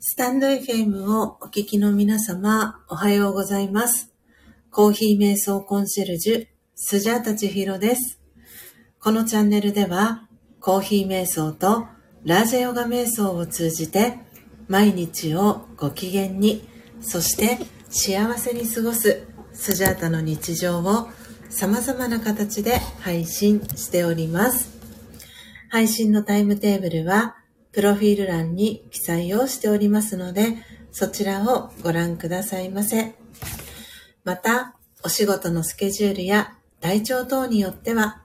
スタンド FM をお聞きの皆様、おはようございます。コーヒー瞑想コンシェルジュ、スジャータチヒロです。このチャンネルでは、コーヒー瞑想とラージェヨガ瞑想を通じて、毎日をご機嫌に、そして幸せに過ごすスジャータの日常を様々な形で配信しております。配信のタイムテーブルは、プロフィール欄に記載をしておりますので、そちらをご覧くださいませ。また、お仕事のスケジュールや体調等によっては、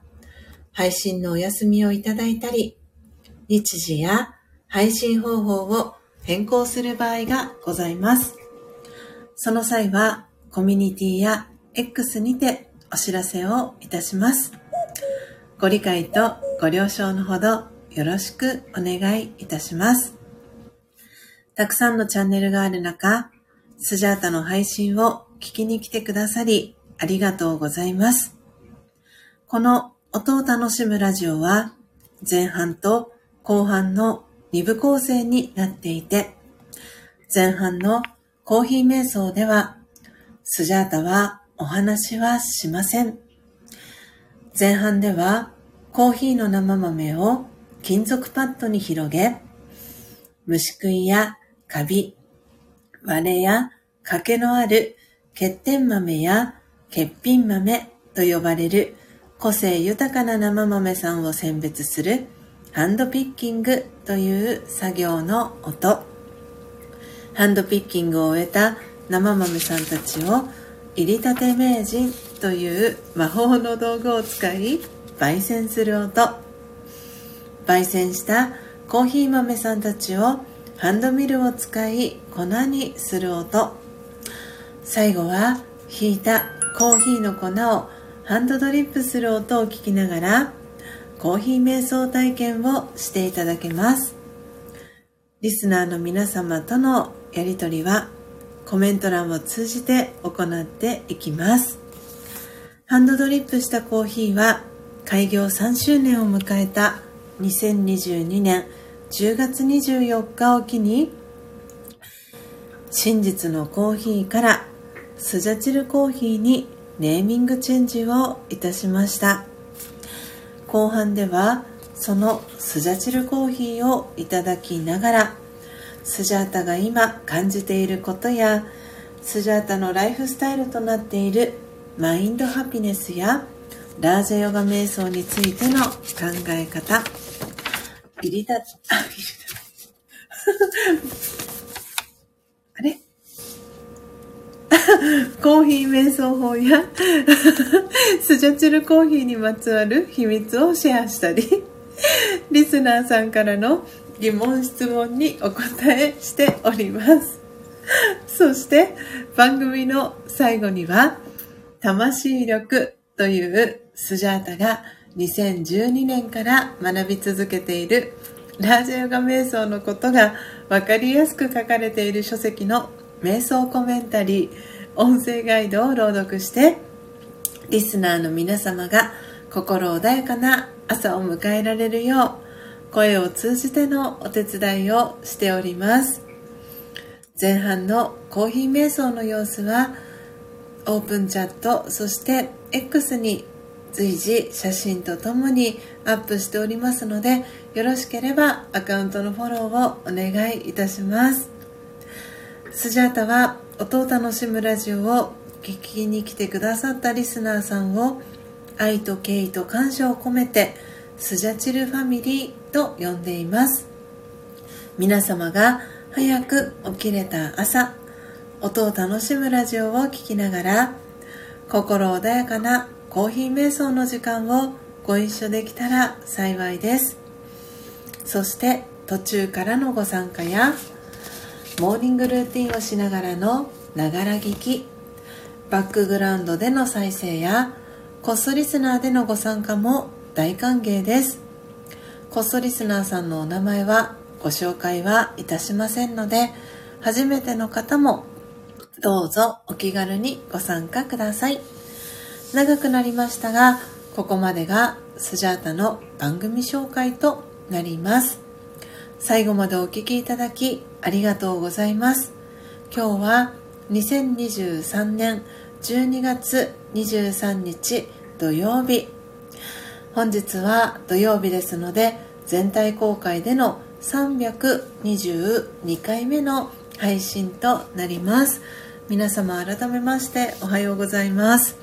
配信のお休みをいただいたり、日時や配信方法を変更する場合がございます。その際は、コミュニティや X にてお知らせをいたします。ご理解とご了承のほどよろしくお願いいたします。たくさんのチャンネルがある中、スジャータの配信を聞きに来てくださり、ありがとうございます。この音を楽しむラジオは、前半と後半の2部構成になっていて、前半のコーヒー瞑想では、スジャータはお話はしません。前半では、コーヒーの生豆を金属パッドに広げ、虫食いやカビ、割れや欠けのある欠点豆や欠品豆と呼ばれる個性豊かな生豆さんを選別するハンドピッキングという作業の音。ハンドピッキングを終えた生豆さんたちを入りたて名人という魔法の道具を使い焙煎する音。焙煎したコーヒー豆さんたちをハンドミルを使い粉にする音。最後はひいたコーヒーの粉をハンドドリップする音を聞きながらコーヒー瞑想体験をしていただけます。リスナーの皆様とのやりとりはコメント欄を通じて行っていきます。ハンドドリップしたコーヒーは開業3周年を迎えた2022年10月24日を機に真実のコーヒーからスジャチルコーヒーにネーミングチェンジをいたしました。後半ではそのスジャチルコーヒーをいただきながらスジャータが今感じていることやスジャータのライフスタイルとなっているマインドハピネスやラージャヨガ瞑想についての考え方入りた、あ、入れた。あれ？コーヒー瞑想法やスジャチルコーヒーにまつわる秘密をシェアしたり、リスナーさんからの疑問質問にお答えしております。そして番組の最後には、魂力というスジャータが2012年から学び続けているラージャヨガ瞑想のことが分かりやすく書かれている書籍の瞑想コメンタリー音声ガイドを朗読してリスナーの皆様が心穏やかな朝を迎えられるよう声を通じてのお手伝いをしております。前半のコーヒー瞑想の様子はオープンチャットそして X に随時写真とともにアップしておりますのでよろしければアカウントのフォローをお願いいたします。スジャータは音を楽しむラジオを聞きに来てくださったリスナーさんを愛と敬意と感謝を込めてスジャチルファミリーと呼んでいます。皆様が早く起きれた朝音を楽しむラジオを聴きながら心穏やかなコーヒー瞑想の時間をご一緒できたら幸いです。そして途中からのご参加やモーニングルーティンをしながらのながら聞きバックグラウンドでの再生やコストリスナーでのご参加も大歓迎です。コストリスナーさんのお名前はご紹介はいたしませんので初めての方もどうぞお気軽にご参加ください。長くなりましたがここまでがスジャータの番組紹介となります。最後までお聴きいただきありがとうございます。今日は2023年12月23日土曜日。本日は土曜日ですので全体公開での322回目の配信となります。皆様改めましておはようございます。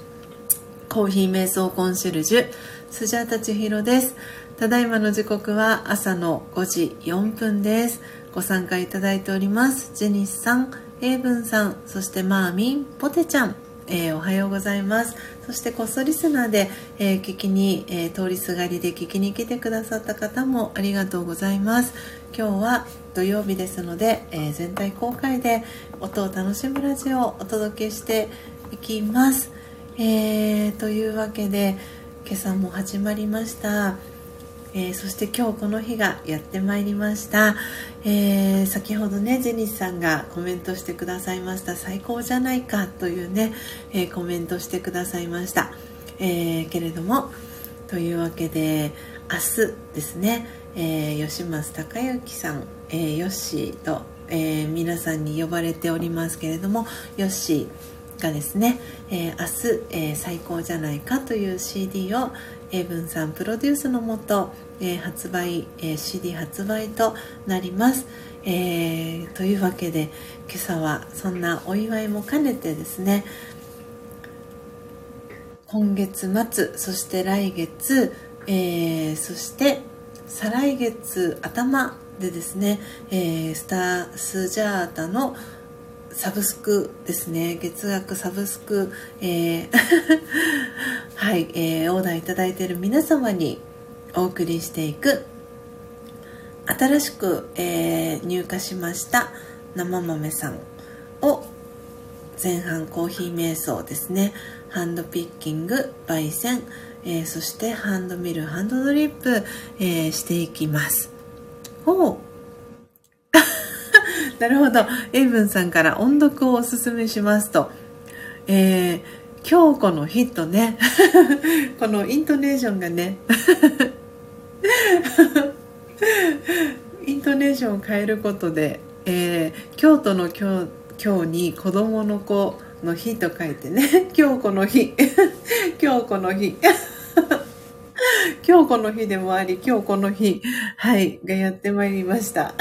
コーヒー瞑想コンシェルジュスジャータチヒロです。ただいまの時刻は朝の5時4分です。ご参加いただいております。ジェニスさん、エイブンさんそしてマーミン、ポテちゃん。えー、おはようございます。そしてこっそリスナーで、えー、聞きに、えー、通りすがりで聞きに来てくださった方もありがとうございます。今日は土曜日ですので、え全体公開で音を楽しむラジオをお届けしていきます、えというわけで今朝も始まりました。えー、そして今日この日がやってまいりました、えー、先ほどねジェニスさんがコメントしてくださいました。最高じゃないかというね、えー、コメントしてくださいました、えけれどもというわけで明日ですね、え吉松隆之さん、えヨッシーと、え皆さんに呼ばれておりますけれどもヨッシーがですね、えー、明日、えー、最高じゃないかという CD を英文さんプロデュースのもと、えー、発売、えー、CD 発売となります、えー、というわけで今朝はそんなお祝いも兼ねてですね今月末そして来月、えー、そして再来月頭でですね、えー、スタースジャータのサブスクですね。月額サブスク、えー はい、えー、オーダーいただいている皆様にお送りしていく新しく、えー、入荷しました生豆さんを前半コーヒー瞑想ですね。ハンドピッキング焙煎、えー、そしてハンドミルハンドドリップ、えー、していきます。おう なるほど。エイブンさんから音読をおすすめしますと。えー、京子のヒットね。このイントネーションがね。イントネーションを変えることで、えー、京都の京京に子供の子の日と書いてね。京子の日。京子の日。京子の日でもあり、京子の日、はい、がやってまいりました。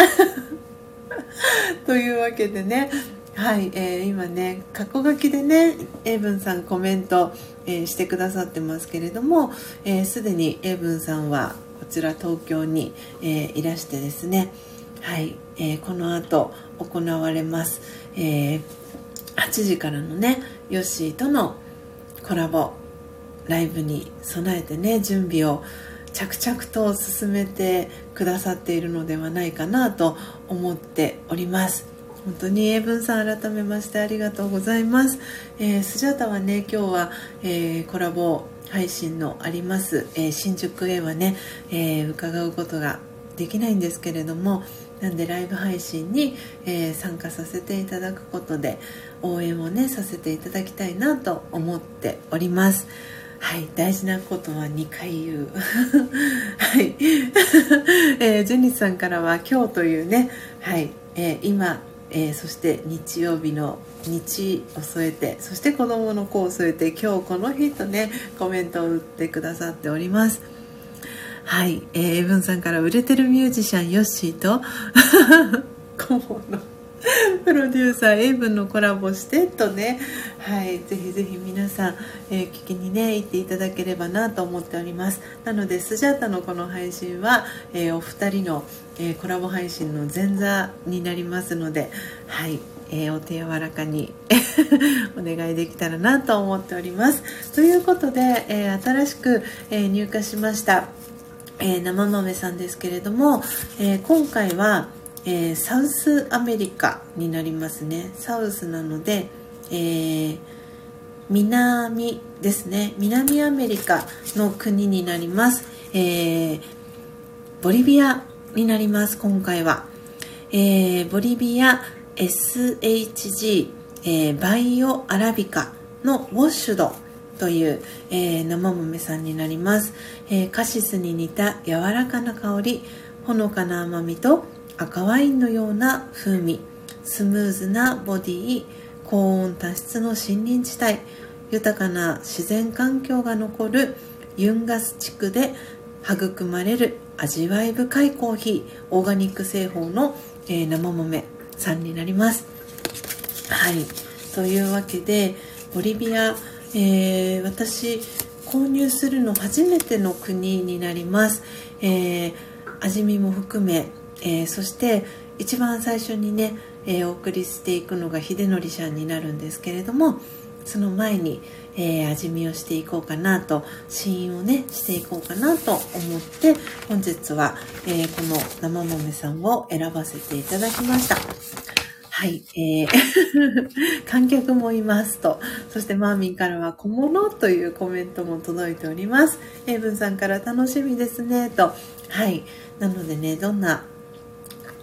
というわけでね、はい、えー、今ね、過去書きでね、エイブンさんコメント、えー、してくださってますけれども、す、えー、で、にエイブンさんはこちら東京に、えいらしてですね、はい、えこの後行われます、え8時からのね、ヨッシーとのコラボライブに備えてね、準備を着々と進めてくださっているのではないかなと思っております。本当に英文さん改めましてありがとうございます、えー、スジャタはね今日は、えー、コラボ配信のあります、えー、新宿へはね、えー、伺うことができないんですけれどもなんでライブ配信に、えー、参加させていただくことで応援をねさせていただきたいなと思っております。はい大事なことは2回言う。はい、えー、ジェニスさんからは今日というねはい、えー、今、えー、そして日曜日の日を添えてそして子供の子を添えて今日この日とねコメントを打ってくださっております。はい、えー、エブンさんから売れてるミュージシャンヨッシーと顧問の プロデューサーエイブンのコラボしてとね。はい。ぜひぜひ皆さん、えー、聞きにね行っていただければなと思っております。なのでスジャータのこの配信は、えー、お二人の、えー、コラボ配信の前座になりますのではい。えー、お手柔らかに お願いできたらなと思っております。ということで、えー、新しく、えー、入荷しました、え生豆さんですけれども、え今回はえー、 South America になりますね。 South なので、えー、南ですね。南アメリカの国になります、えー、ボリビアになります今回は、えー、ボリビア SHG、えー、バイオアラビカのウォッシュドという、えー、生豆さんになります、えー、カシスに似た柔らかな香りほのかな甘みと赤ワインのような風味スムーズなボディ高温多湿の森林地帯豊かな自然環境が残るユンガス地区で育まれる味わい深いコーヒーオーガニック製法の、えー、生豆さんになります。はい。というわけでボリビア、えー、私購入するの初めての国になります、えー、味見も含め、えー、そして一番最初にね、えお送りしていくのが秀則さんになるんですけれどもその前に、えー、味見をしていこうかなと試飲をねしていこうかなと思って本日は、え、この生豆さんを選ばせていただきました。はい、えー、観客もいますと。そしてマーミンからは小物というコメントも届いております。エイブンさんから楽しみですねと。はい。なのでねどんな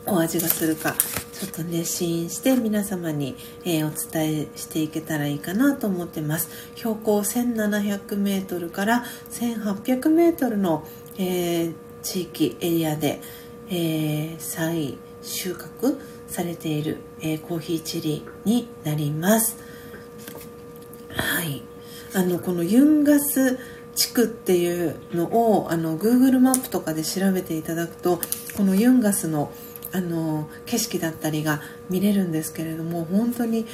お味がするかちょっとね試飲して皆様に、えー、お伝えしていけたらいいかなと思ってます。標高 1700m から 1800m の、えー、地域エリアで、えー、再収穫されている、えコーヒーチリになります。はい。あのこのユンガス地区っていうのをあの Google マップとかで調べていただくとこのユンガスのあの景色だったりが見れるんですけれども本当に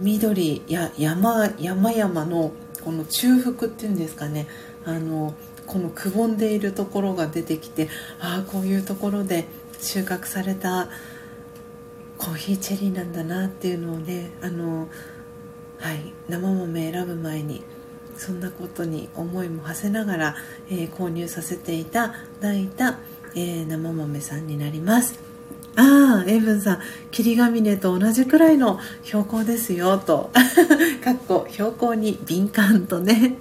緑や山山々のこの中腹っていうんですかねあのこのくぼんでいるところが出てきてああこういうところで収穫されたコーヒーチェリーなんだなっていうのをねあの、はい、生豆選ぶ前にそんなことに思いも馳せながら、えー、購入させていただいた、えー、生豆さんになります。ああ、エイブンさん、霧ヶ峰と同じくらいの標高ですよ、と。かっこ、標高に敏感とね。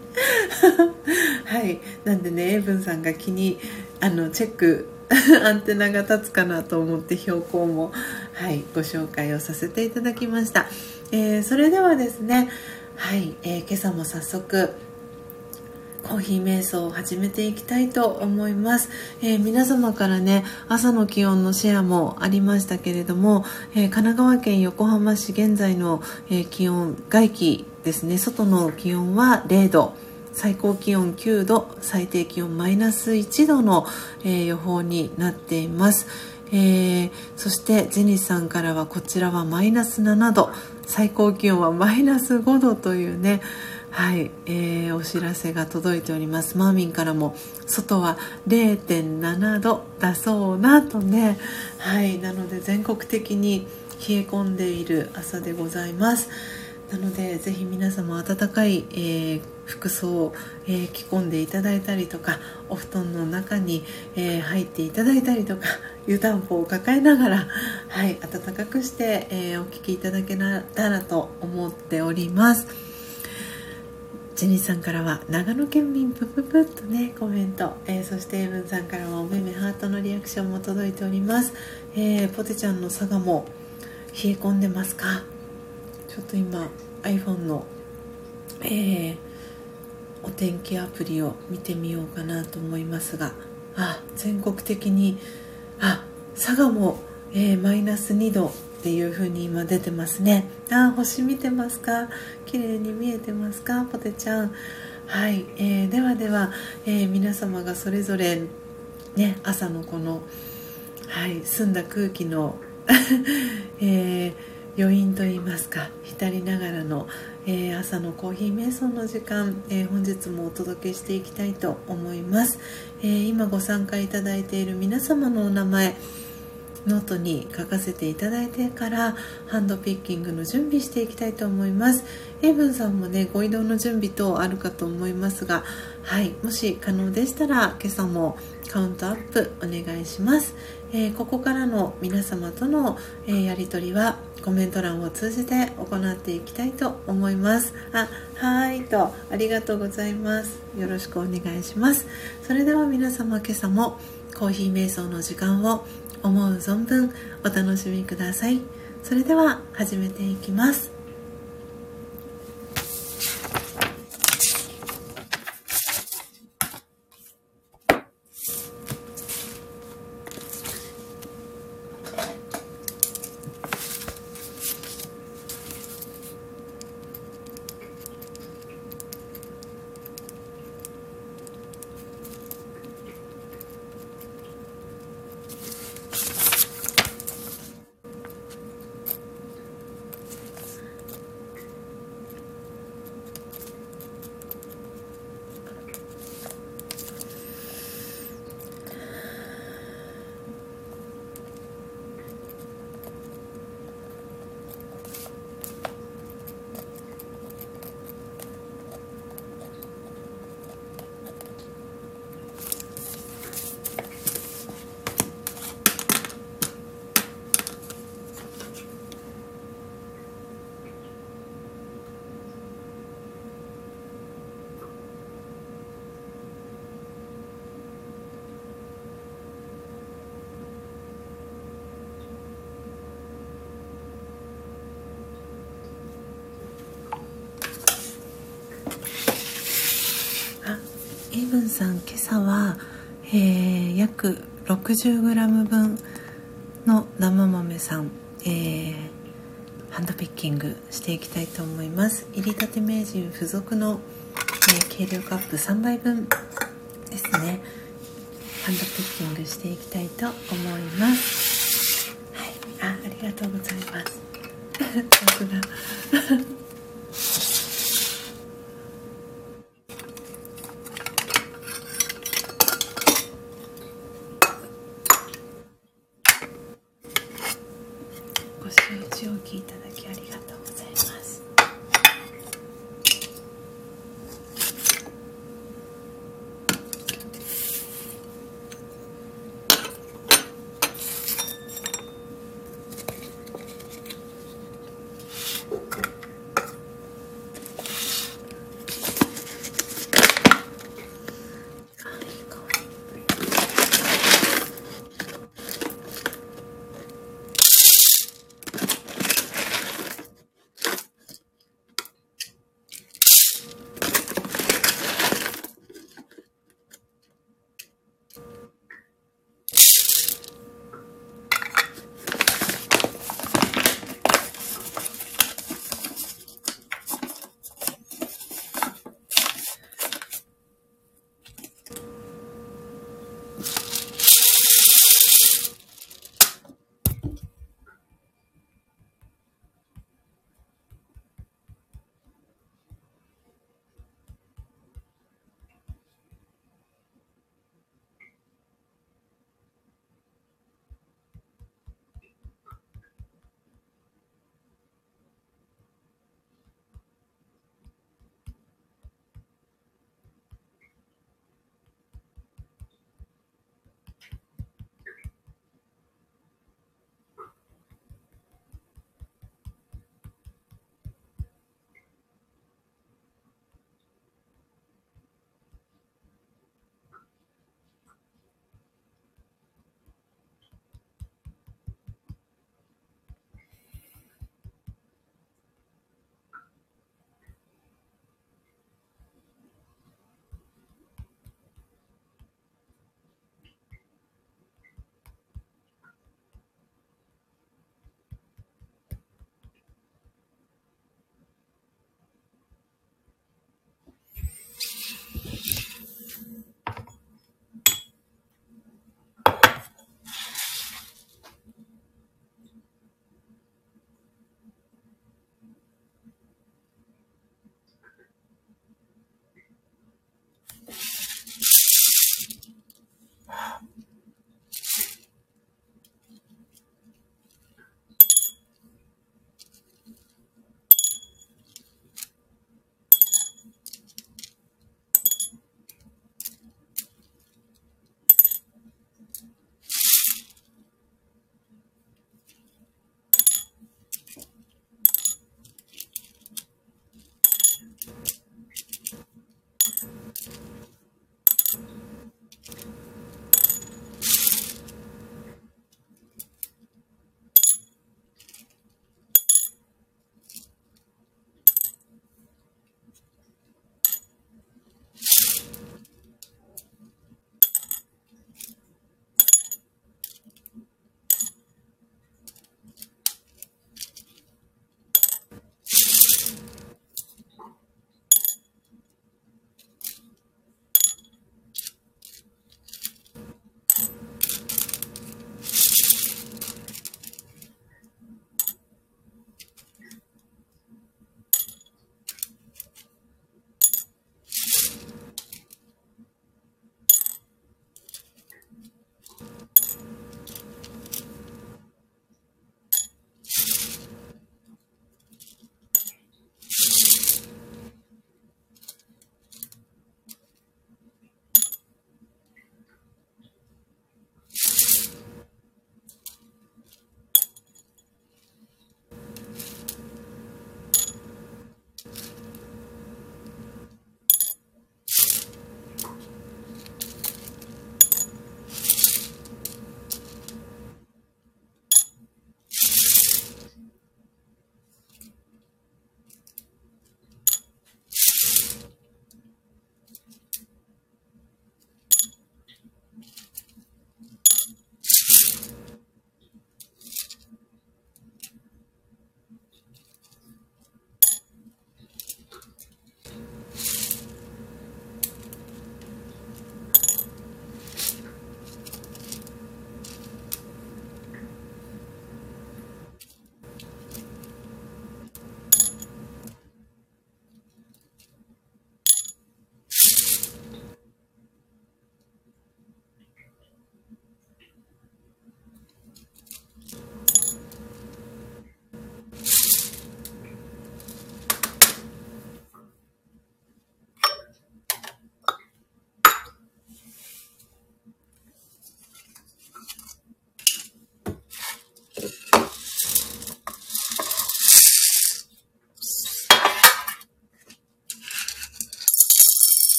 はい。なんでね、エイブンさんが気に、あの、チェック、アンテナが立つかなと思って標高も、はい、ご紹介をさせていただきました。えー、それではですね、はい、えー、今朝も早速、コーヒー瞑想を始めていきたいと思います、えー、皆様からね朝の気温のシェアもありましたけれども、えー、神奈川県横浜市現在の、えー、気温外気ですね。外の気温は0度。最高気温9度。最低気温マイナス1度の、え予報になっています、えそしてジェニスさんからはこちらはマイナス7度。最高気温はマイナス5度というねはい、えー、お知らせが届いておりますマーミンからも外は0.7度だそうなとねはいなので全国的に冷え込んでいる朝でございますなのでぜひ皆様暖かい、えー、服装を、えー、着込んでいただいたりとかお布団の中に、えー、入っていただいたりとか湯たんぽを抱えながら、はい、暖かくして、えお聴きいただけたらと思っております。ジェニーさんからは長野県民プププッとねコメント、えー、そしてエブンさんからはおめめハートのリアクションも届いております、えー、ポテちゃんの佐賀も冷え込んでますか？ちょっと今 iPhone の、えー、お天気アプリを見てみようかなと思いますが。あ全国的にあ佐賀も、えー、マイナス2度っていう風に今出てますね。あ星見てますか？綺麗に見えてますか？ポテちゃん。はい、えー、ではでは、えー、皆様がそれぞれね朝のこのはい澄んだ空気の えー、余韻といいますか浸りながらの、えー、朝のコーヒー瞑想の時間、えー、本日もお届けしていきたいと思います、えー、今ご参加いただいている皆様のお名前ノートに書かせていただいてからハンドピッキングの準備していきたいと思います。エイブンさんもねご移動の準備等あるかと思いますがはいもし可能でしたら今朝もカウントアップお願いします、えー、ここからの皆様との、えー、やり取りはコメント欄を通じて行っていきたいと思います。あはいとありがとうございます。よろしくお願いします。それでは皆様今朝もコーヒー瞑想の時間を思う存分お楽しみください。それでは始めていきます分さん今朝は、えー、約 60g 分の生豆さん、えー、ハンドピッキングしていきたいと思います。入りたて名人付属の、えー、計量カップ3杯分ですね。ハンドピッキングしていきたいと思います。はい。あありがとうございます。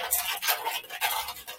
ハハハハ!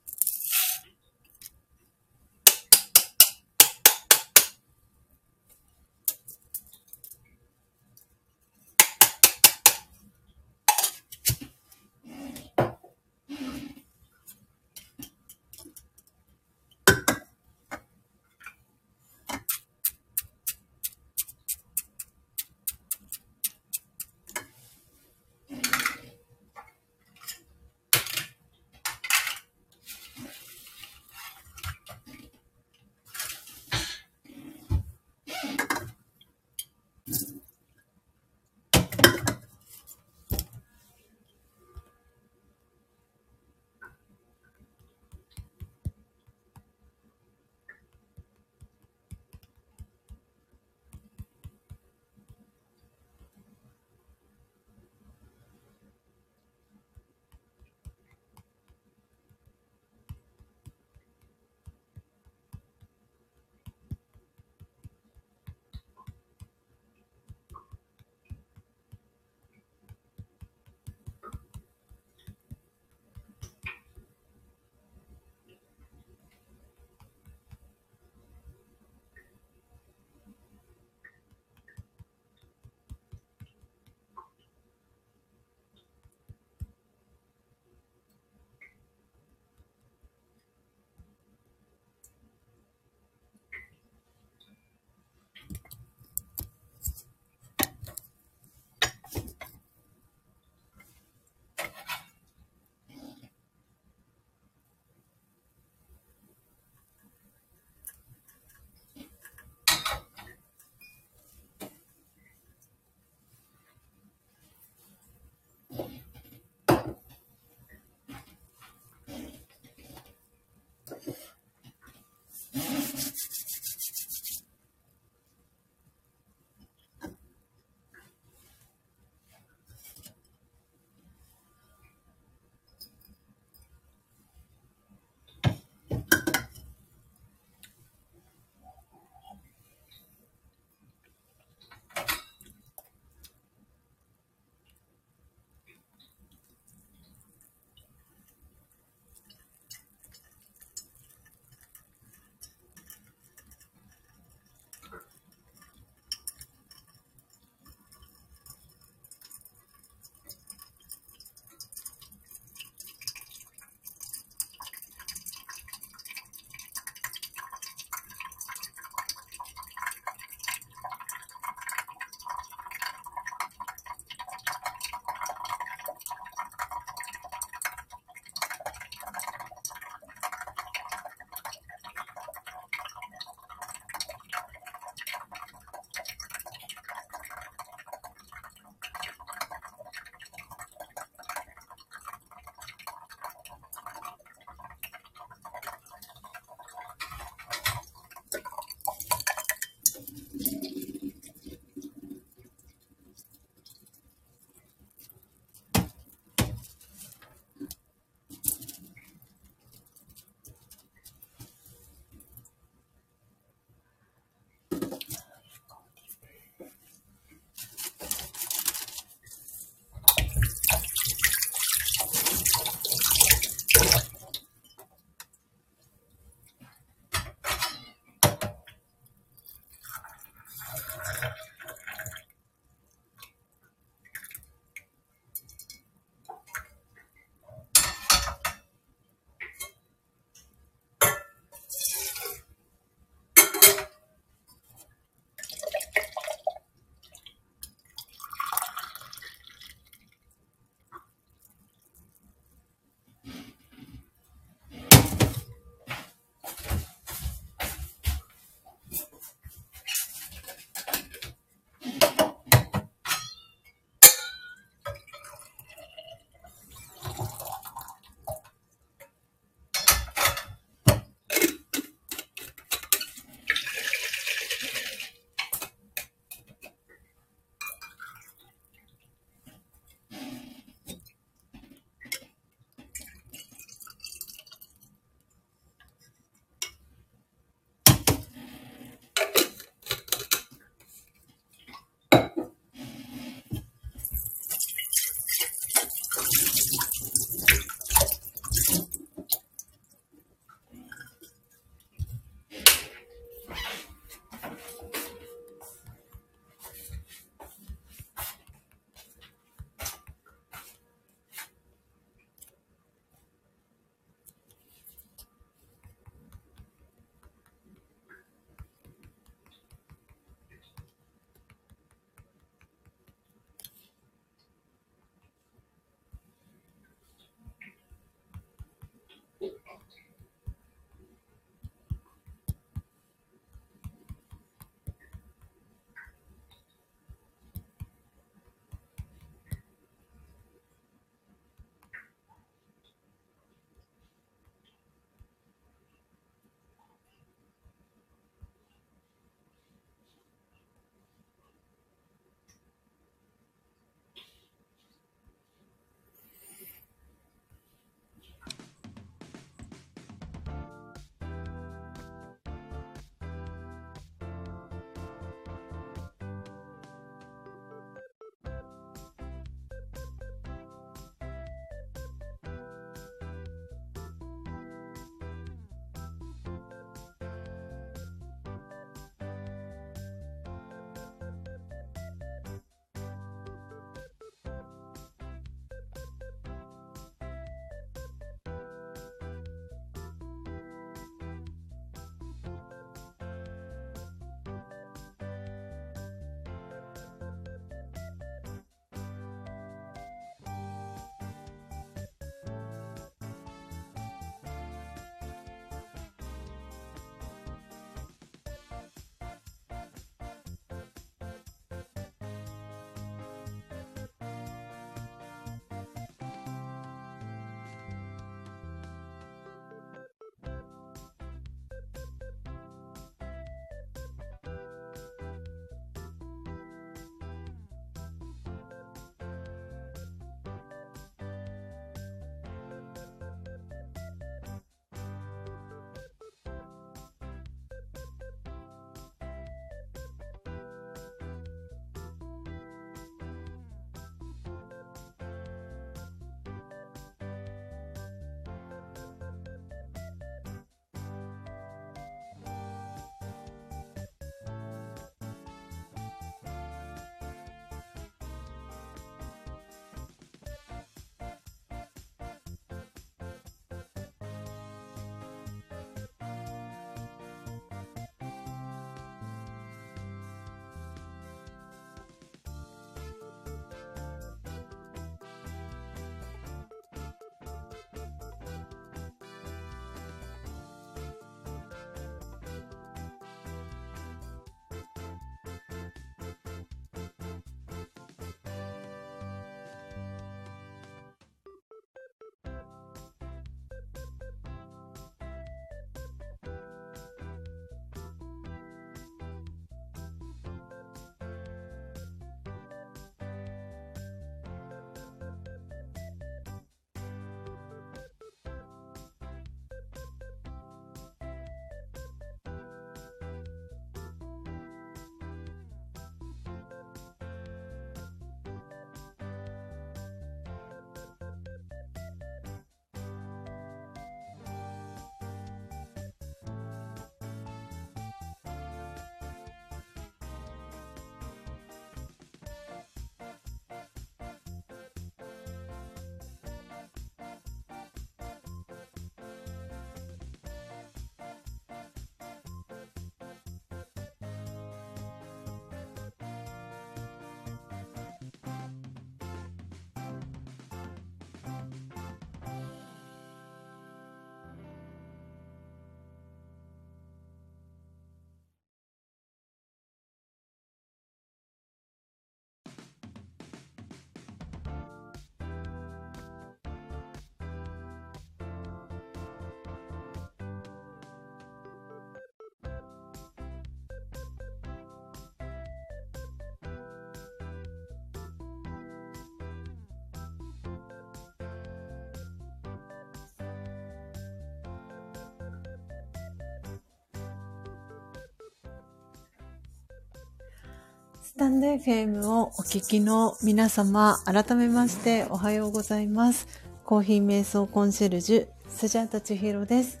スタンド FM をお聞きの皆様、改めましておはようございます。コーヒー瞑想コンシェルジュ、スジャータチヒロです。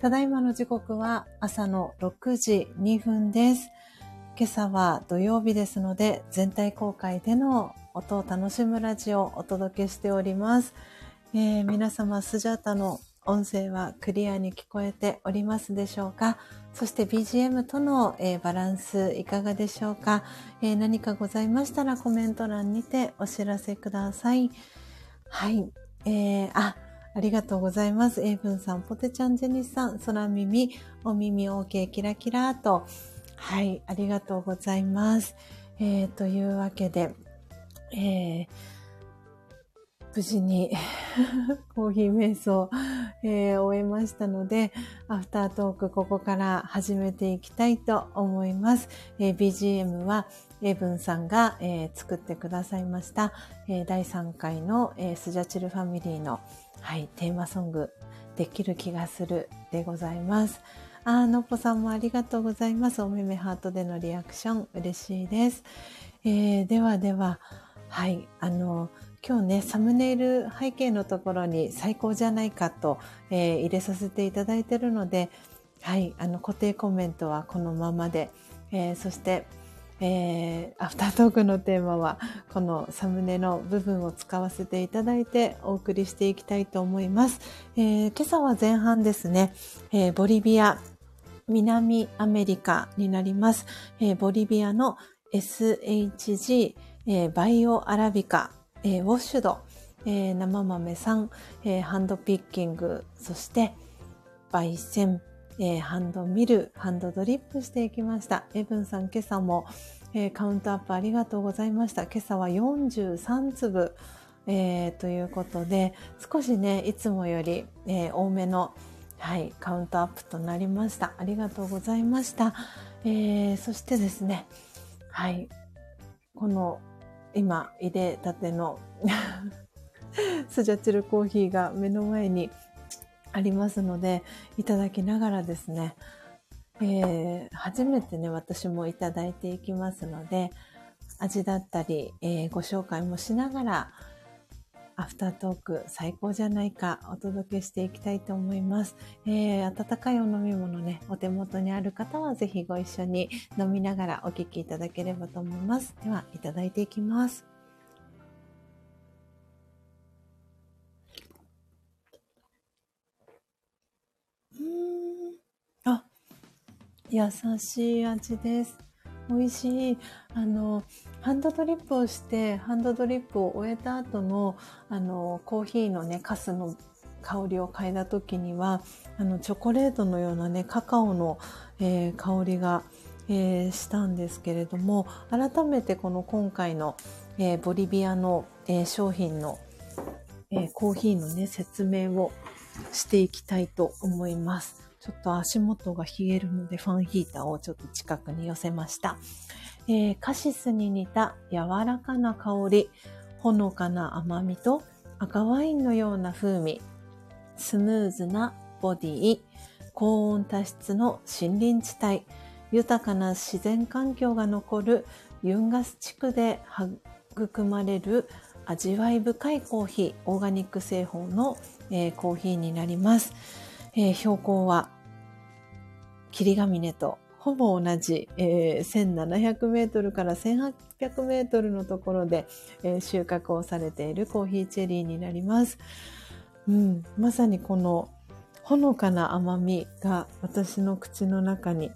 ただいまの時刻は朝の6時2分です。今朝は土曜日ですので、全体公開での音を楽しむラジオをお届けしております。えー、皆様、スジャータの音声はクリアに聞こえておりますでしょうか？そして BGM との、えー、バランスいかがでしょうか、えー、何かございましたらコメント欄にてお知らせください。はい。えー、あ、ありがとうございます。エイブンさん、ポテちゃん、ジェニスさん、空耳、お耳 OK、キラキラと。はい、ありがとうございます。えー、というわけで、えー、無事に コーヒー瞑想、えー、終えましたので、アフタートークここから始めていきたいと思います。えー、BGM はエブンさんが、えー、作ってくださいました、え第3回の、えスジャチルファミリーの、はい、テーマソング、できる気がするでございます。あのっぽさんもありがとうございます。おめめハートでのリアクション嬉しいです。えー、ではでは、はい、あの、今日ね、サムネイル背景のところに最高じゃないかと、えー、入れさせていただいているので、はい、あの固定コメントはこのままで、えー、そして、えー、アフタートークのテーマはこのサムネの部分を使わせていただいてお送りしていきたいと思います。えー、今朝は前半ですね、えー、ボリビア、南アメリカになります。えー、ボリビアの SHG、えー、バイオアラビカえー、ウォッシュド、えー、生豆さん、えー、ハンドピッキング、そして焙煎、えー、ハンドミル、ハンドドリップしていきました。エブンさん、今朝も、えー、カウントアップありがとうございました。今朝は43粒、えー、ということで、少しね、いつもより、えー、多めの、はい、カウントアップとなりました。ありがとうございました。えー、そしてですね、はい、この今入れたての スジャチルコーヒーが目の前にありますので、いただきながらですね、えー、初めてね、私もいただいていきますので、味だったり、えー、ご紹介もしながら、アフタートーク最高じゃないかお届けしていきたいと思います。えー、温かいお飲み物ね、お手元にある方はぜひご一緒に飲みながらお聞きいただければと思います。では、いただいていきます。うん。あ、優しい味です。美味しい。あの、ハンドドリップをして、ハンドドリップを終えた後の、あの、コーヒーのね、カスの香りを嗅いだ時には、あの、チョコレートのようなね、カカオの、えー、香りが、えー、したんですけれども、改めてこの今回の、えー、ボリビアの、え商品の、えコーヒーのね、説明をしていきたいと思います。ちょっと足元が冷えるのでファンヒーターをちょっと近くに寄せました。えー、カシスに似た柔らかな香り、ほのかな甘みと赤ワインのような風味、スムーズなボディ、高温多湿の森林地帯、豊かな自然環境が残るユンガス地区で育まれる味わい深いコーヒー、オーガニック製法の、えー、コーヒーになります。えー、標高は霧ヶ峰とほぼ同じ、えー、1700メートルから1800メートルのところで、えー、収穫をされているコーヒーチェリーになります。うん、まさにこのほのかな甘みが私の口の中に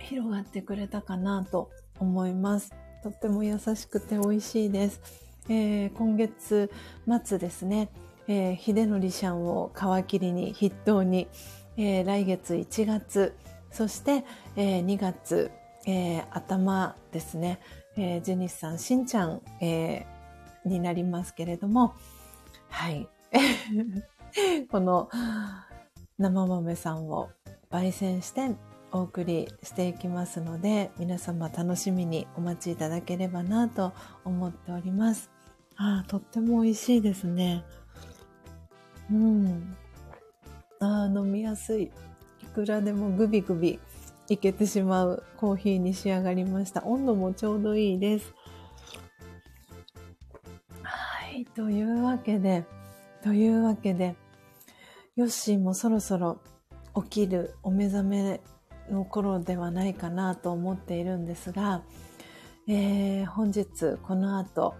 広がってくれたかなと思います。とっても優しくて美味しいです。えー、今月末ですね、えー、秀則シャンを皮切りに筆頭に、えー、来月1月、そして、えー、2月、えー、頭ですね、えー、ジェニスさん、しんちゃん、えー、になりますけれども、はい。この生豆さんを焙煎してお送りしていきますので、皆様楽しみにお待ちいただければなと思っております。あ、とっても美味しいですね。うん。あ、飲みやすい。いくらでもグビグビいけてしまうコーヒーに仕上がりました。温度もちょうどいいです。はい、というわけで、というわけで、ヨッシーもそろそろ起きるお目覚めの頃ではないかなと思っているんですが、えー、本日この後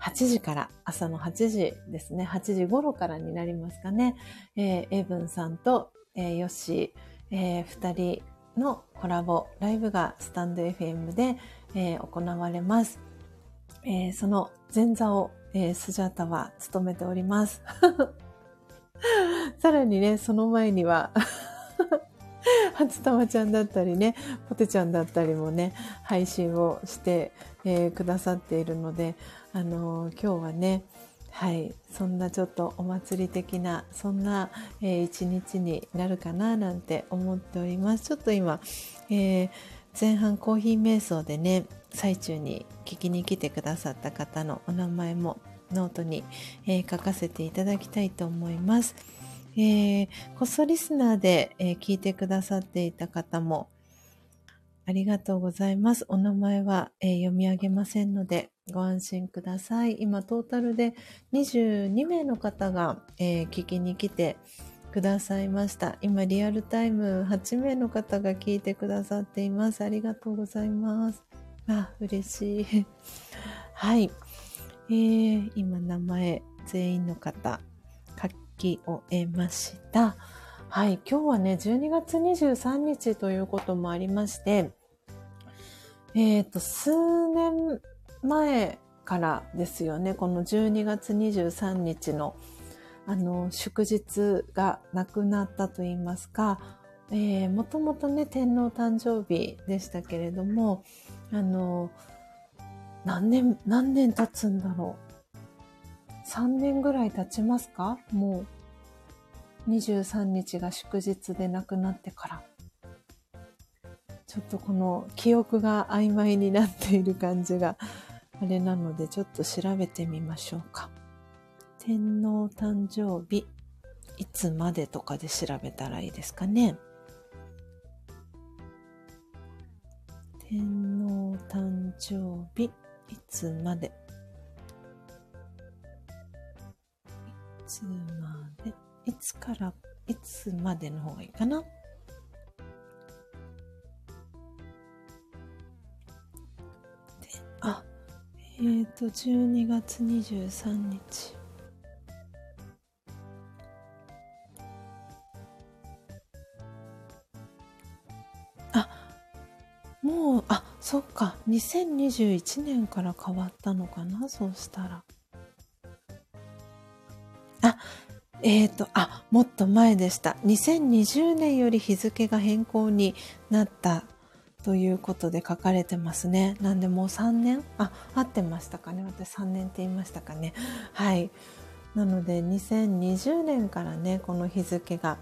8時から朝の8時ですね、8時頃からになりますかね、えー、エブンさんと、えー、ヨッシー、えー、2人のコラボライブがスタンド FM で、えー、行われます。えー、その前座を、えー、スジャータは務めております。さらにね、その前には 初玉ちゃんだったりね、ポテちゃんだったりもね、配信をして、えー、くださっているので、あの、今日はね、はい、そんなちょっとお祭り的な、そんな、えー、一日になるかななんて思っております。ちょっと今、えー、前半コーヒー瞑想でね、最中に聞きに来てくださった方のお名前もノートに、えー、書かせていただきたいと思います。えー、こっそリスナーで、えー、聞いてくださっていた方も、ありがとうございます。お名前は、えー、読み上げませんので、ご安心ください。今、トータルで22名の方が、えー、聞きに来てくださいました。今、リアルタイム8名の方が聞いてくださっています。ありがとうございます。あ、嬉しい。はい。えー、今名前全員の方書き終えました。はい、今日はね、12月23日ということもありまして、えっ、ー、と、数年前からですよね、この12月23日のあの、祝日がなくなったと言いますか、えー、もともとね、天皇誕生日でしたけれども、あの、何年、何年経つんだろう。3年ぐらい経ちますか？もう、23日が祝日で亡くなってから。ちょっとこの記憶が曖昧になっている感じがあれなので、ちょっと調べてみましょうか。天皇誕生日、いつまでとかで調べたらいいですかね。天皇誕生日、いつまでいつまでいつからいつまでの方がいいかな？であえっ、ー、と12月23日あもう、あ、そっか。2021年から変わったのかな？そうしたら。えっ、ー、と、あ、もっと前でした。2020年より日付が変更になったということで書かれてますね。なんでもう3年？あ、合ってましたかね私3年って言いましたかね。はい。なので2020年からね、この日付が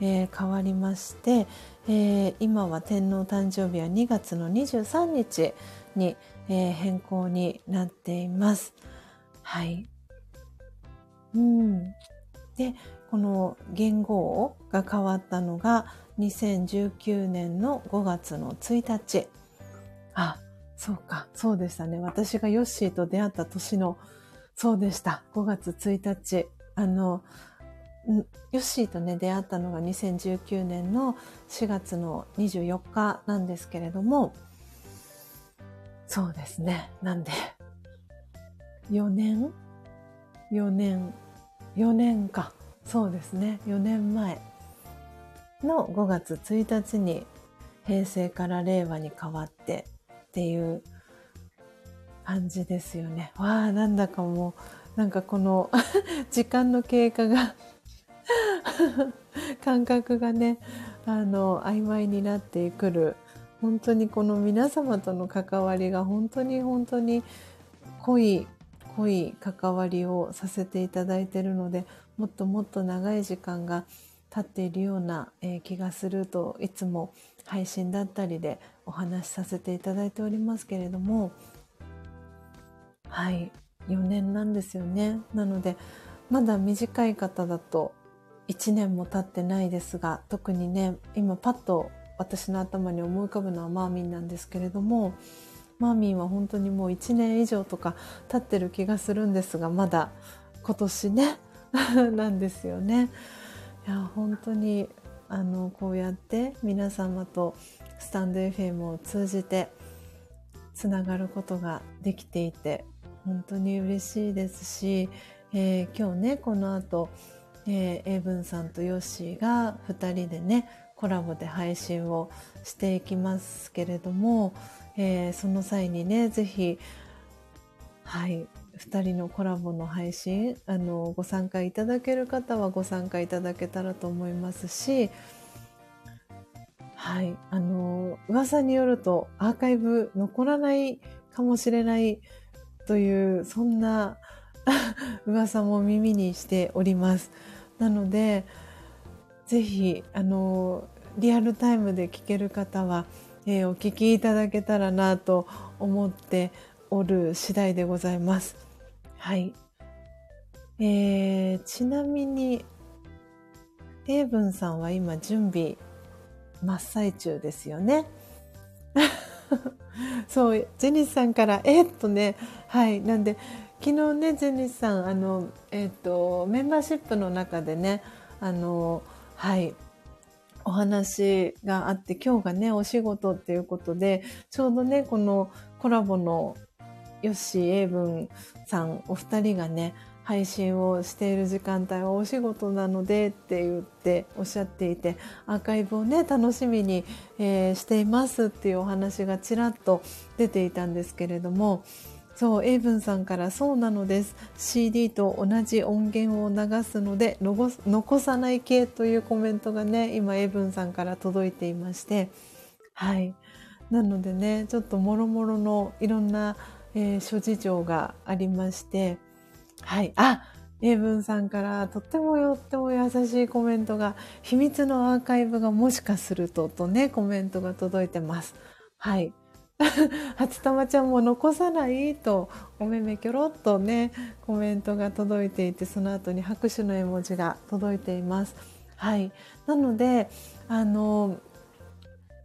えー、変わりまして、えー、今は天皇誕生日は2月の23日に、えー、変更になっています。はい。うん。で、この元号が変わったのが2019年の5月の1日。あ、そうか、そうでしたね。私がヨッシーと出会った年の、そうでした。5月1日。あの、ヨッシーとね、出会ったのが2019年の4月の24日なんですけれども、そうですね。なんで、4年 ?4 年、4年か。そうですね。4年前の5月1日に平成から令和に変わってっていう感じですよね。わあ、なんだかもう、なんかこの 時間の経過が 感覚がね、あの、曖昧になってくる。本当にこの皆様との関わりが本当に本当に濃い、濃い関わりをさせていただいてるので、もっともっと長い時間が経っているような、え、気がするといつも配信だったりでお話しさせていただいておりますけれども、はい、4年なんですよね。なので、まだ短い方だと1年も経ってないですが、特にね、今パッと私の頭に思い浮かぶのはマーミンなんですけれども、マーミンは本当にもう1年以上とか経ってる気がするんですが、まだ今年ね、なんですよね。いや、本当に、あの、こうやって皆様とスタンド FM を通じてつながることができていて、本当に嬉しいですし、えー、今日ね、この後、えー、英文さんとヨッシーが2人でね、コラボで配信をしていきますけれども、えー、その際にね、ぜひ、はい、2人のコラボの配信、あの、ご参加いただける方はご参加いただけたらと思いますし、はい、あの、噂によるとアーカイブ残らないかもしれないという、そんな 噂も耳にしております。なので、ぜひ、あの、リアルタイムで聞ける方は、えー、お聞きいただけたらなと思っておる次第でございます。はい。えー、ちなみに、英文さんは今準備真っ最中ですよね。そう、ジェニスさんから、えー、っ？とね、はい、なんで、昨日ね、ジェニスさん、あの、えー、っと、メンバーシップの中でね、あの、はい、お話があって、今日がね、お仕事っていうことで、ちょうどね、このコラボのヨッシー、エイブンさん、お二人がね、配信をしている時間帯はお仕事なのでって言っておっしゃっていてアーカイブをね楽しみに、えー、していますっていうお話がちらっと出ていたんですけれどもそうエイブンさんからそうなのです CD と同じ音源を流すので残さない系というコメントがね今エイブンさんから届いていましてはいなのでねちょっともろもろのいろんな、えー、諸事情がありましてはい。あ、英文さんからとってもよっても優しいコメントが、秘密のアーカイブがもしかするととね、コメントが届いてます。はい。初玉ちゃんも残さないと、おめめきょろっとね、コメントが届いていて、その後に拍手の絵文字が届いています。はい。なので、あの、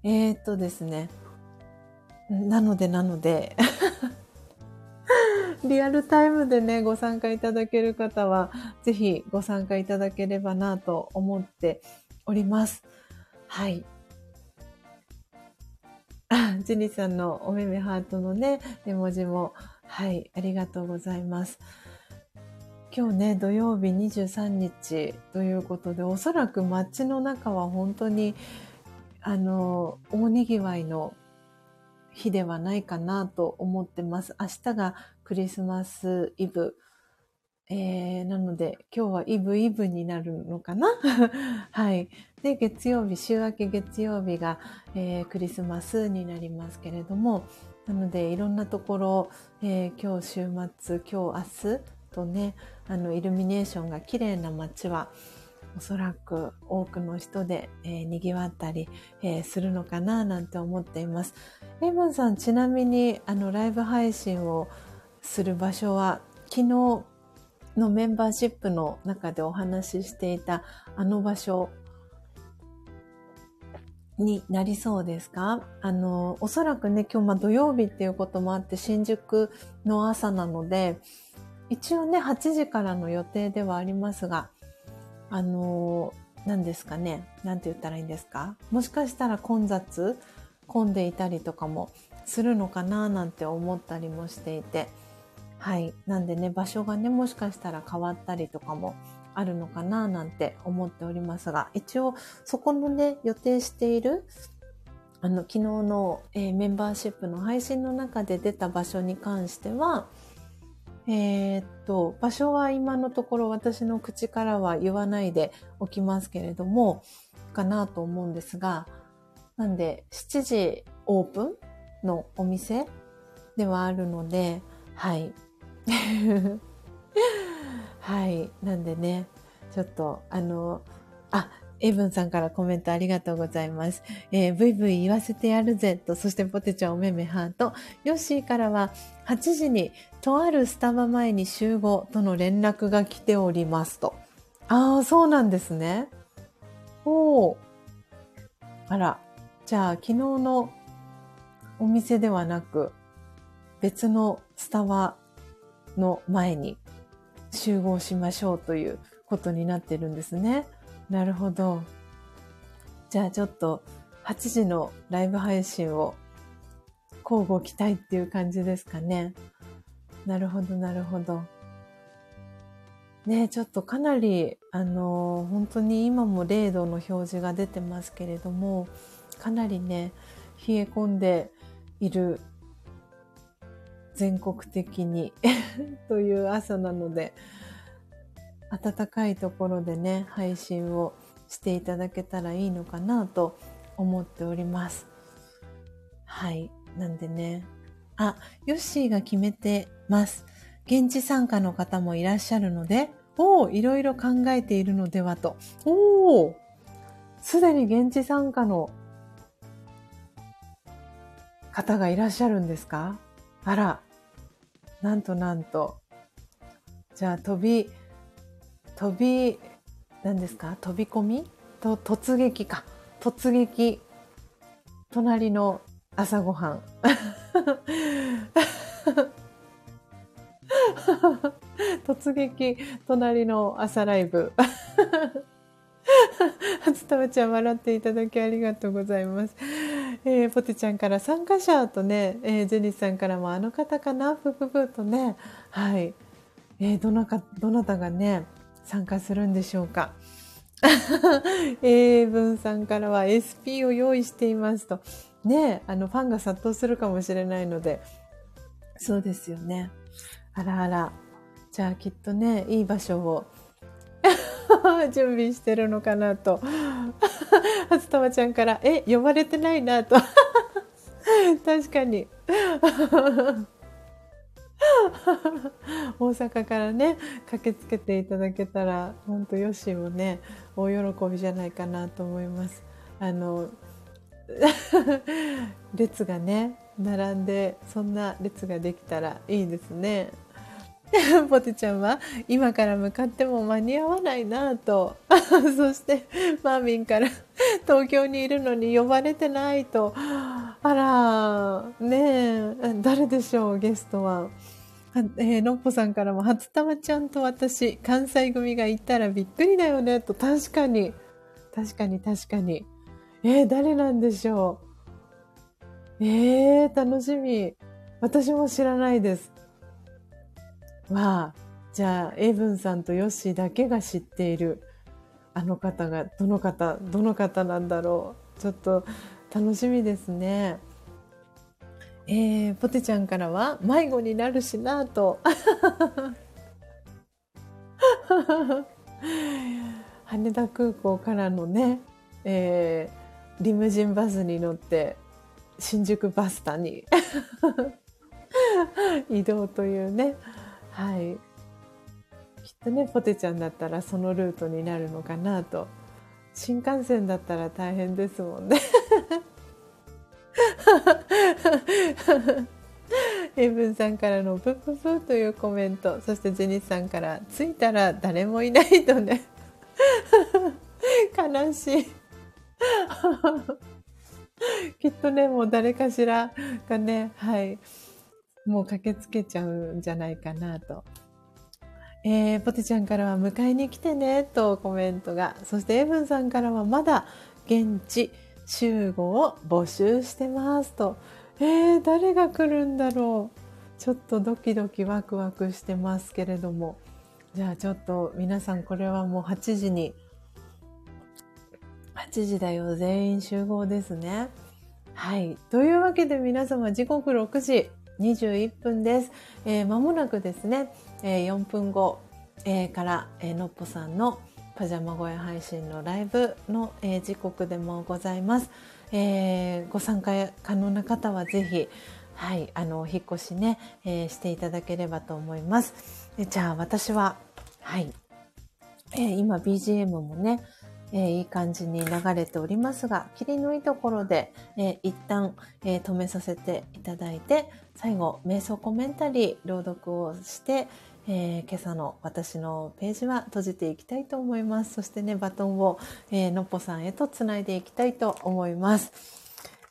えー、っとですね。なのでなので リアルタイムでね、ご参加いただける方は、ぜひご参加いただければなと思っております。はい。あ、ジニさんのおめめハートのね、絵文字も、はい、ありがとうございます。今日ね、土曜日23日ということで、おそらく街の中は本当に、あの、大賑わいの日ではないかなと思ってます。明日がクリスマスイブ。えー、なので、今日はイブイブになるのかな？はい。で、月曜日、週明け月曜日が、えー、クリスマスになりますけれども、なので、いろんなところ、えー、今日週末、今日明日とね、あの、イルミネーションが綺麗な街は、おそらく多くの人で、えー、賑わったり、えー、するのかななんて思っています。エイブンさん、ちなみにあのライブ配信をする場所は昨日のメンバーシップの中でお話ししていたあの場所になりそうですか？あの、おそらくね、今日ま土曜日っていうこともあって新宿の朝なので、一応ね、8時からの予定ではありますが、あの、何ですかね？何て言ったらいいんですか？もしかしたら混雑混んでいたりとかもするのかななんて思ったりもしていて。はい。なんでね、場所がね、もしかしたら変わったりとかもあるのかななんて思っておりますが、一応そこのね、予定しているあの、昨日の、えー、メンバーシップの配信の中で出た場所に関しては、えー、っと、場所は今のところ私の口からは言わないでおきますけれども、かなと思うんですが、なんで、7時オープンのお店ではあるので、はい。はい。なんでね、ちょっと、あの、あ、エイブンさんからコメントありがとうございます。えー、ブイブイ言わせてやるぜと、そしてポテチョおめめハート。ヨッシーからは、8時にとあるスタバ前に集合との連絡が来ておりますと。ああ、そうなんですね。おお。あら、じゃあ昨日のお店ではなく、別のスタバの前に集合しましょうということになってるんですね。なるほど。じゃあちょっと8時のライブ配信を交互期待っていう感じですかね。なるほど、なるほど。ねちょっとかなり、あのー、本当に今も0度の表示が出てますけれども、かなりね、冷え込んでいる全国的に という朝なので、暖かいところでね、配信をしていただけたらいいのかなと思っております。はい。なんでね。あ、ヨッシーが決めてます。現地参加の方もいらっしゃるので、おお、いろいろ考えているのではと。おお、すでに現地参加の方がいらっしゃるんですか？あら、なんとなんと。じゃあ、飛び、飛び、何ですか？飛び込み？と、突撃か。突撃。隣の朝ごはん。突撃、隣の朝ライブ。初玉ちゃん笑っていただきありがとうございます。えー、ポテちゃんから参加者とね、えー、ジェニスさんからもあの方かな、ふふふとね、はい。えー、どなか、どなたがね、参加するんでしょうか。英文さんからは SP を用意していますと。ね、あの、ファンが殺到するかもしれないので。そうですよね。あらあら。じゃあきっとね、いい場所を 準備してるのかなと。初玉ちゃんから、え、呼ばれてないなと。確かに。大阪からね駆けつけていただけたら本当よしもね大喜びじゃないかなと思います。あの列がね並んでそんな列ができたらいいですね。ポテちゃんは今から向かっても間に合わないなと そしてマーミンから東京にいるのに呼ばれてないとあらねえ誰でしょうゲストは。えー、のっぽさんからも、初玉ちゃんと私、関西組がいたらびっくりだよね、と、確かに、確かに確かに。えー、誰なんでしょう。えー、楽しみ。私も知らないです。わあ、じゃあ、エイブンさんとヨッシーだけが知っている、あの方が、どの方、どの方なんだろう。ちょっと、楽しみですね。えー、ポテちゃんからは迷子になるしなと 羽田空港からのね、えー、リムジンバスに乗って新宿バスタに 移動というねはい。きっとねポテちゃんだったらそのルートになるのかなと。新幹線だったら大変ですもんね。エブンさんからのプププというコメント、そしてジェニスさんから着いたら誰もいないとね、悲しい。きっとね、もう誰かしらがね、はい、もう駆けつけちゃうんじゃないかなと。えー、ポテちゃんからは迎えに来てねとコメントが。そしてエブンさんからはまだ現地集合を募集してますと。えー、誰が来るんだろう。ちょっとドキドキワクワクしてますけれども。じゃあちょっと皆さんこれはもう8時に、8時だよ、全員集合ですね。はい。というわけで皆様時刻6時21分です。えー、間もなくですね、えー、4分後、えー、から、えー、のっぽさんのパジャマ声配信のライブの、えー、時刻でもございます。えー、ご参加可能な方はぜひ、はい、あの、お引越しね、えー、していただければと思います。じゃあ、私は、はい、えー、今 BGM もね、えー、いい感じに流れておりますが、霧のいいところで、えー、一旦、えー、止めさせていただいて、最後、瞑想コメンタリー朗読をして、え、今朝の私のページは閉じていきたいと思います。そしてね、バトンを、え、のっぽさんへとつないでいきたいと思います。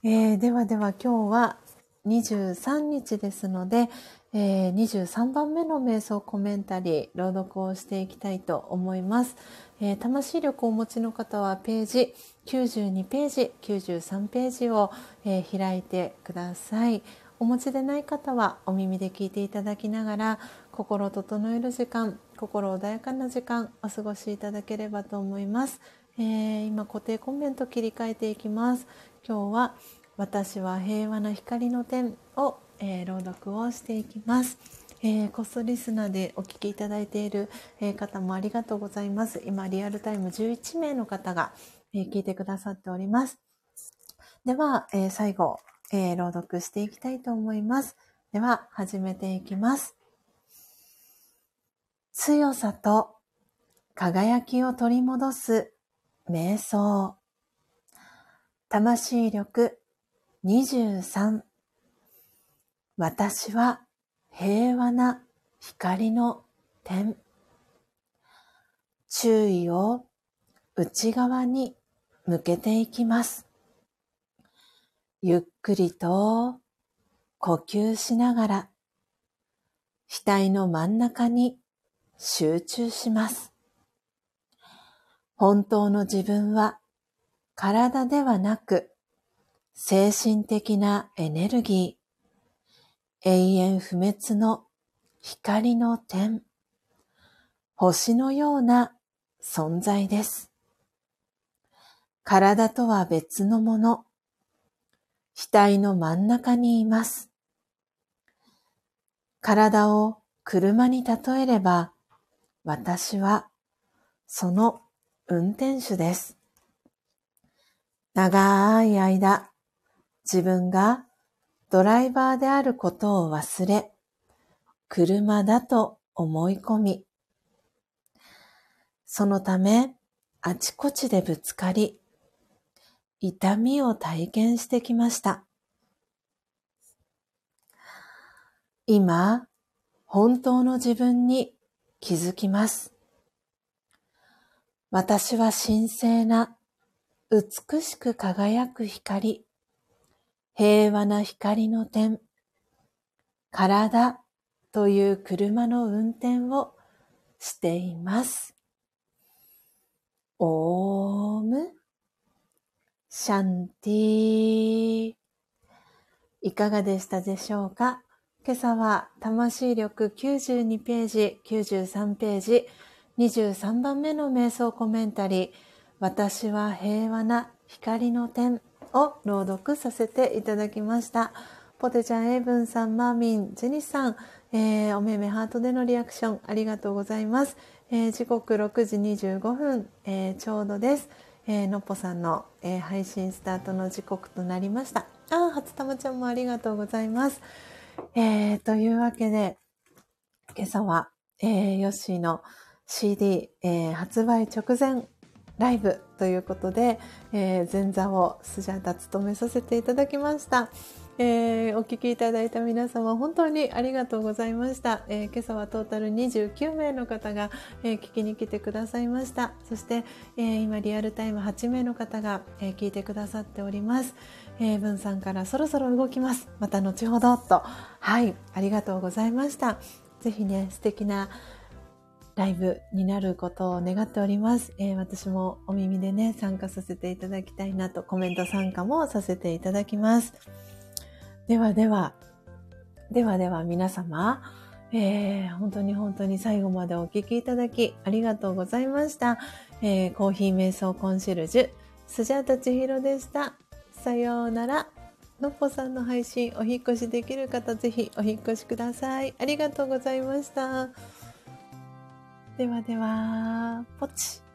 え、ではでは今日は23日ですので、えー、23番目の瞑想コメンタリー朗読をしていきたいと思います。えー、魂力をお持ちの方はページ92ページ93ページを、えー、開いてください。お持ちでない方はお耳で聞いていただきながら心を整える時間心穏やかな時間お過ごしいただければと思います、えー、今固定コメント切り替えていきます。今日は私は平和な光の点を、えー、朗読をしていきます、えー、コストリスナーでお聞きいただいている、え方もありがとうございます今リアルタイム11名の方が、え聞いてくださっておりますでは、え最後えー、朗読していきたいと思います。では、始めていきます。強さと輝きを取り戻す瞑想。魂力23。私は平和な光の点。注意を内側に向けていきます。ゆっくりと呼吸しながら額の真ん中に集中します。本当の自分は体ではなく精神的なエネルギー、永遠不滅の光の点、星のような存在です。体とは別のもの、額の真ん中にいます。体を車に例えれば、私はその運転手です。長い間、自分がドライバーであることを忘れ、車だと思い込み、そのため、あちこちでぶつかり、痛みを体験してきました。今、本当の自分に気づきます。私は神聖な美しく輝く光、平和な光の点、体という車の運転をしています。オーム。シャンティー。いかがでしたでしょうか？今朝は魂力92ページ、93ページ、23番目の瞑想コメンタリー、私は平和な光の点。を朗読させていただきました。ポテちゃん、エイブンさん、マーミン、ジェニスさん、えー、おめめハートでのリアクションありがとうございます。えー、時刻6時25分、えー、ちょうどです。えー、のっぽさんの、えー、配信スタートの時刻となりました。あ、初玉ちゃんもありがとうございます。えー、というわけで、今朝は、えー、ヨッシーの CD、えー、発売直前ライブということで、えー、前座をスジャータ務めさせていただきました。えー、お聞きいただいた皆様本当にありがとうございました、えー、今朝はトータル29名の方が、えー、聞きに来てくださいました。そして、え今リアルタイム8名の方が、え聞いてくださっております、え文さんからそろそろ動きます。また後ほどと。はいありがとうございました。ぜひね素敵なライブになることを願っております、えー、私もお耳でね参加させていただきたいなとコメント参加もさせていただきますではでは、ではでは皆様、えー、本当に本当に最後までお聞きいただきありがとうございました。えー、コーヒー瞑想コンシェルジュ、スジャータチヒロでした。さようなら。のっぽさんの配信お引越しできる方ぜひお引越しください。ありがとうございました。ではでは、ポチ。